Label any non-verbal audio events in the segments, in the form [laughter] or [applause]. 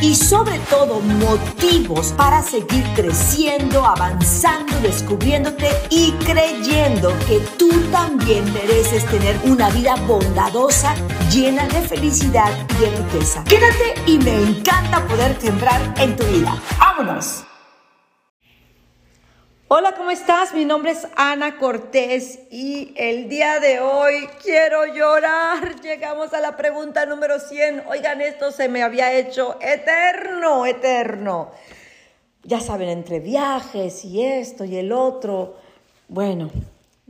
y sobre todo motivos para seguir creciendo, avanzando, descubriéndote y creyendo que tú también mereces tener una vida bondadosa, llena de felicidad y de riqueza. Quédate y me encanta poder sembrar en tu vida. ¡Vámonos! Hola, ¿cómo estás? Mi nombre es Ana Cortés y el día de hoy quiero llorar. [laughs] Llegamos a la pregunta número 100. Oigan, esto se me había hecho eterno, eterno. Ya saben, entre viajes y esto y el otro. Bueno,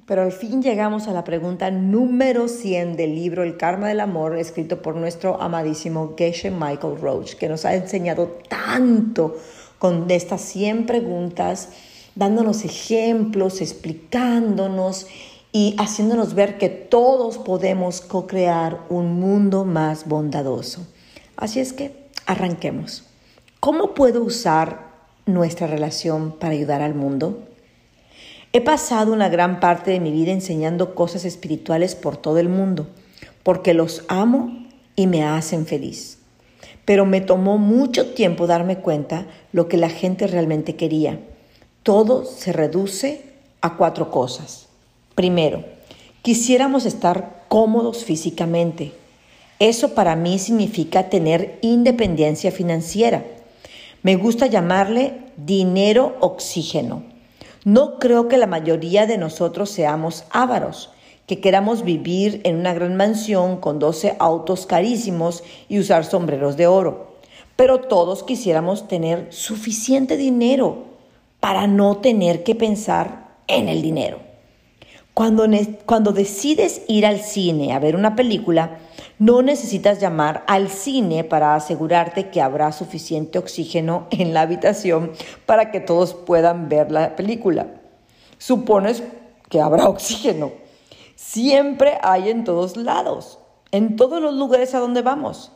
pero al fin llegamos a la pregunta número 100 del libro El Karma del Amor, escrito por nuestro amadísimo Geshe Michael Roach, que nos ha enseñado tanto con estas 100 preguntas dándonos ejemplos, explicándonos y haciéndonos ver que todos podemos co-crear un mundo más bondadoso. Así es que arranquemos. ¿Cómo puedo usar nuestra relación para ayudar al mundo? He pasado una gran parte de mi vida enseñando cosas espirituales por todo el mundo, porque los amo y me hacen feliz. Pero me tomó mucho tiempo darme cuenta lo que la gente realmente quería todo se reduce a cuatro cosas. Primero, quisiéramos estar cómodos físicamente. Eso para mí significa tener independencia financiera. Me gusta llamarle dinero oxígeno. No creo que la mayoría de nosotros seamos ávaros, que queramos vivir en una gran mansión con 12 autos carísimos y usar sombreros de oro. Pero todos quisiéramos tener suficiente dinero para no tener que pensar en el dinero. Cuando, cuando decides ir al cine a ver una película, no necesitas llamar al cine para asegurarte que habrá suficiente oxígeno en la habitación para que todos puedan ver la película. Supones que habrá [laughs] oxígeno. Siempre hay en todos lados, en todos los lugares a donde vamos.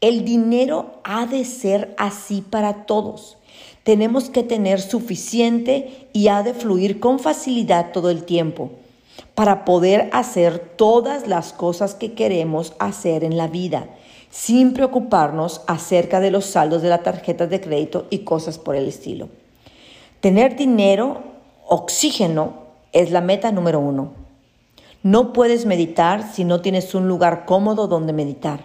El dinero ha de ser así para todos. Tenemos que tener suficiente y ha de fluir con facilidad todo el tiempo para poder hacer todas las cosas que queremos hacer en la vida, sin preocuparnos acerca de los saldos de las tarjetas de crédito y cosas por el estilo. Tener dinero, oxígeno, es la meta número uno. No puedes meditar si no tienes un lugar cómodo donde meditar.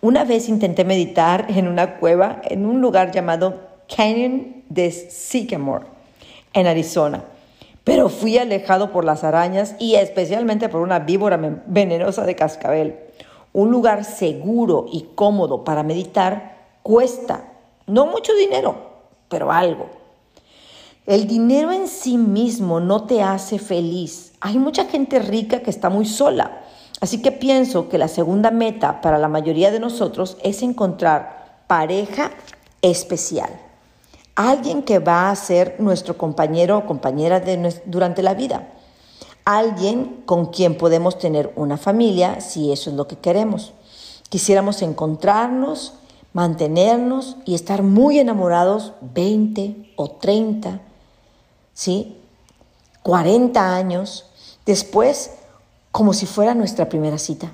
Una vez intenté meditar en una cueva en un lugar llamado Canyon de Sycamore, en Arizona. Pero fui alejado por las arañas y especialmente por una víbora venenosa de cascabel. Un lugar seguro y cómodo para meditar cuesta no mucho dinero, pero algo. El dinero en sí mismo no te hace feliz. Hay mucha gente rica que está muy sola. Así que pienso que la segunda meta para la mayoría de nosotros es encontrar pareja especial alguien que va a ser nuestro compañero o compañera durante la vida, alguien con quien podemos tener una familia si eso es lo que queremos. Quisiéramos encontrarnos, mantenernos y estar muy enamorados 20 o 30, ¿sí? 40 años, después como si fuera nuestra primera cita.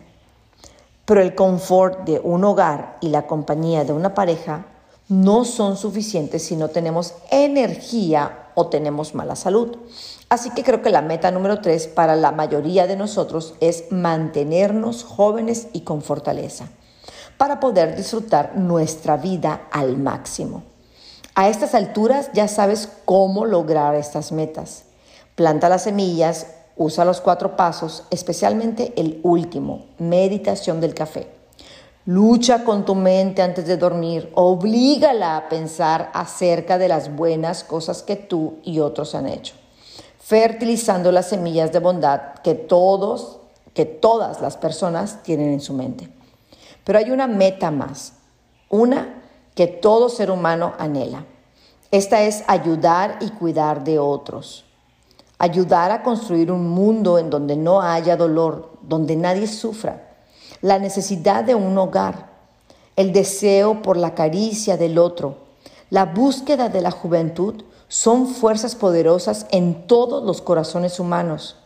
Pero el confort de un hogar y la compañía de una pareja no son suficientes si no tenemos energía o tenemos mala salud. Así que creo que la meta número tres para la mayoría de nosotros es mantenernos jóvenes y con fortaleza para poder disfrutar nuestra vida al máximo. A estas alturas ya sabes cómo lograr estas metas. Planta las semillas, usa los cuatro pasos, especialmente el último, meditación del café. Lucha con tu mente antes de dormir, oblígala a pensar acerca de las buenas cosas que tú y otros han hecho, fertilizando las semillas de bondad que todos, que todas las personas tienen en su mente. Pero hay una meta más, una que todo ser humano anhela. Esta es ayudar y cuidar de otros. Ayudar a construir un mundo en donde no haya dolor, donde nadie sufra. La necesidad de un hogar, el deseo por la caricia del otro, la búsqueda de la juventud son fuerzas poderosas en todos los corazones humanos.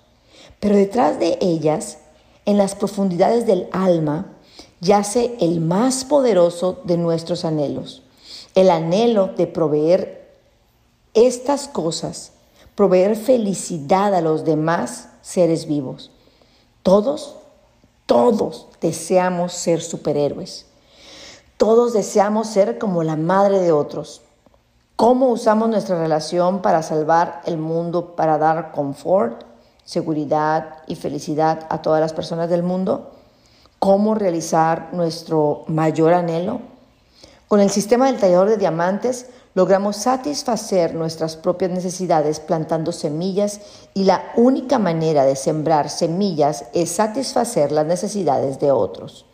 Pero detrás de ellas, en las profundidades del alma, yace el más poderoso de nuestros anhelos, el anhelo de proveer estas cosas, proveer felicidad a los demás seres vivos. Todos, todos deseamos ser superhéroes. Todos deseamos ser como la madre de otros. ¿Cómo usamos nuestra relación para salvar el mundo, para dar confort, seguridad y felicidad a todas las personas del mundo? ¿Cómo realizar nuestro mayor anhelo? Con el sistema del tallador de diamantes logramos satisfacer nuestras propias necesidades plantando semillas y la única manera de sembrar semillas es satisfacer las necesidades de otros.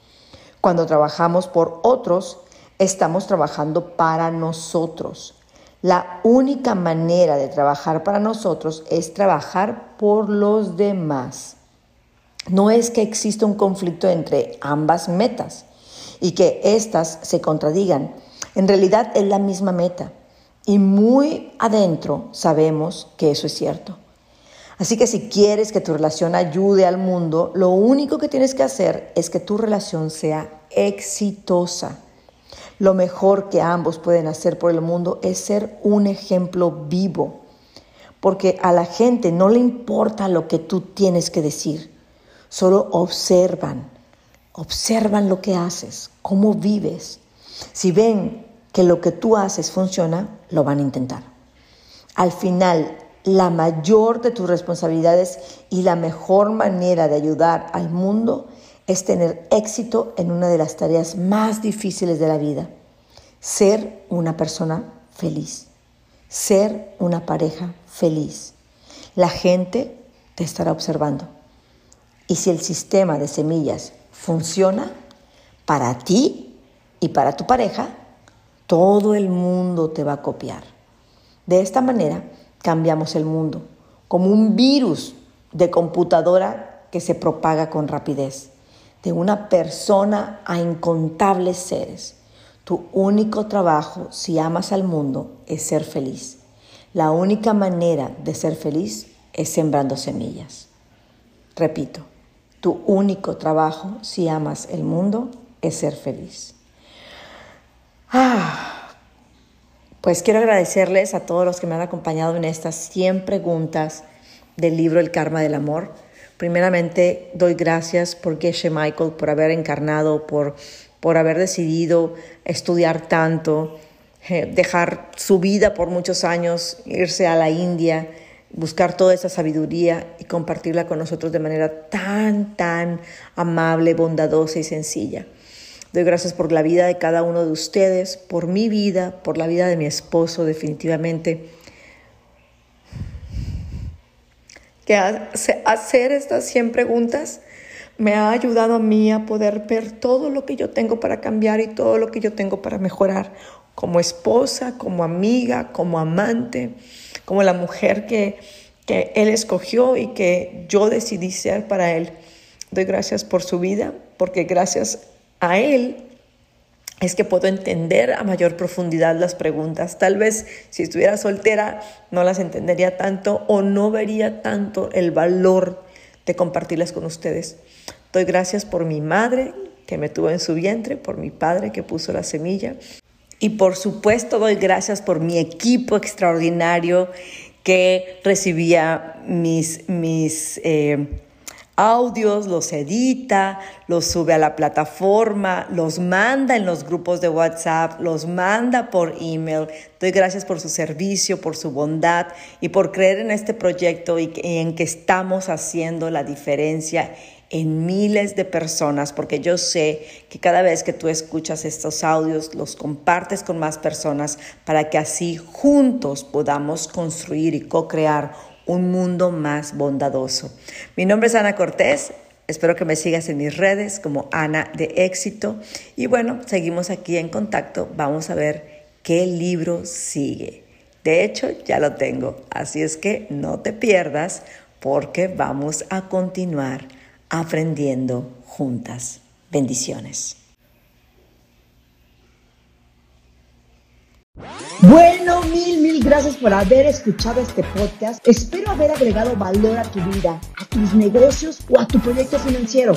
Cuando trabajamos por otros, estamos trabajando para nosotros. La única manera de trabajar para nosotros es trabajar por los demás. No es que exista un conflicto entre ambas metas y que éstas se contradigan. En realidad es la misma meta y muy adentro sabemos que eso es cierto. Así que si quieres que tu relación ayude al mundo, lo único que tienes que hacer es que tu relación sea exitosa. Lo mejor que ambos pueden hacer por el mundo es ser un ejemplo vivo, porque a la gente no le importa lo que tú tienes que decir, solo observan, observan lo que haces, cómo vives. Si ven que lo que tú haces funciona, lo van a intentar. Al final, la mayor de tus responsabilidades y la mejor manera de ayudar al mundo es tener éxito en una de las tareas más difíciles de la vida, ser una persona feliz, ser una pareja feliz. La gente te estará observando. Y si el sistema de semillas funciona para ti y para tu pareja, todo el mundo te va a copiar. De esta manera, cambiamos el mundo, como un virus de computadora que se propaga con rapidez, de una persona a incontables seres. Tu único trabajo, si amas al mundo, es ser feliz. La única manera de ser feliz es sembrando semillas. Repito, tu único trabajo, si amas el mundo, es ser feliz. [sighs] Pues quiero agradecerles a todos los que me han acompañado en estas 100 preguntas del libro El Karma del Amor. Primeramente, doy gracias por Geshe Michael, por haber encarnado, por, por haber decidido estudiar tanto, eh, dejar su vida por muchos años, irse a la India, buscar toda esa sabiduría y compartirla con nosotros de manera tan, tan amable, bondadosa y sencilla. Doy gracias por la vida de cada uno de ustedes, por mi vida, por la vida de mi esposo, definitivamente. Que hacer estas 100 preguntas me ha ayudado a mí a poder ver todo lo que yo tengo para cambiar y todo lo que yo tengo para mejorar, como esposa, como amiga, como amante, como la mujer que, que Él escogió y que yo decidí ser para Él. Doy gracias por su vida, porque gracias a Él es que puedo entender a mayor profundidad las preguntas. Tal vez si estuviera soltera no las entendería tanto o no vería tanto el valor de compartirlas con ustedes. Doy gracias por mi madre que me tuvo en su vientre, por mi padre que puso la semilla y por supuesto doy gracias por mi equipo extraordinario que recibía mis, mis eh, audios, los edita, los sube a la plataforma, los manda en los grupos de WhatsApp, los manda por email. Doy gracias por su servicio, por su bondad y por creer en este proyecto y en que estamos haciendo la diferencia en miles de personas, porque yo sé que cada vez que tú escuchas estos audios, los compartes con más personas para que así juntos podamos construir y co-crear un mundo más bondadoso. Mi nombre es Ana Cortés. Espero que me sigas en mis redes como Ana de Éxito. Y bueno, seguimos aquí en contacto. Vamos a ver qué libro sigue. De hecho, ya lo tengo. Así es que no te pierdas porque vamos a continuar aprendiendo juntas. Bendiciones. Bueno, mil, mil gracias por haber escuchado este podcast. Espero haber agregado valor a tu vida, a tus negocios o a tu proyecto financiero.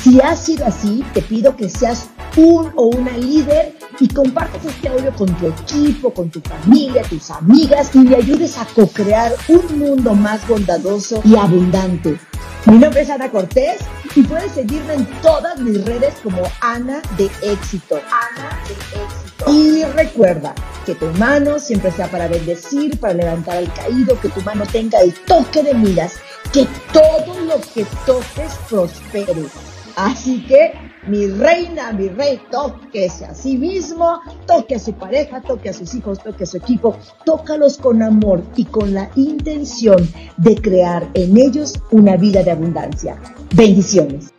Si ha sido así, te pido que seas un o una líder y compartas este audio con tu equipo, con tu familia, tus amigas y le ayudes a co-crear un mundo más bondadoso y abundante. Mi nombre es Ana Cortés y puedes seguirme en todas mis redes como Ana de Éxito. Ana de Éxito. Y recuerda que tu mano siempre sea para bendecir, para levantar al caído, que tu mano tenga el toque de miras, que todo lo que toques prospere. Así que mi reina, mi rey, tóquese a sí mismo, toque a su pareja, toque a sus hijos, toque a su equipo, tócalos con amor y con la intención de crear en ellos una vida de abundancia. Bendiciones.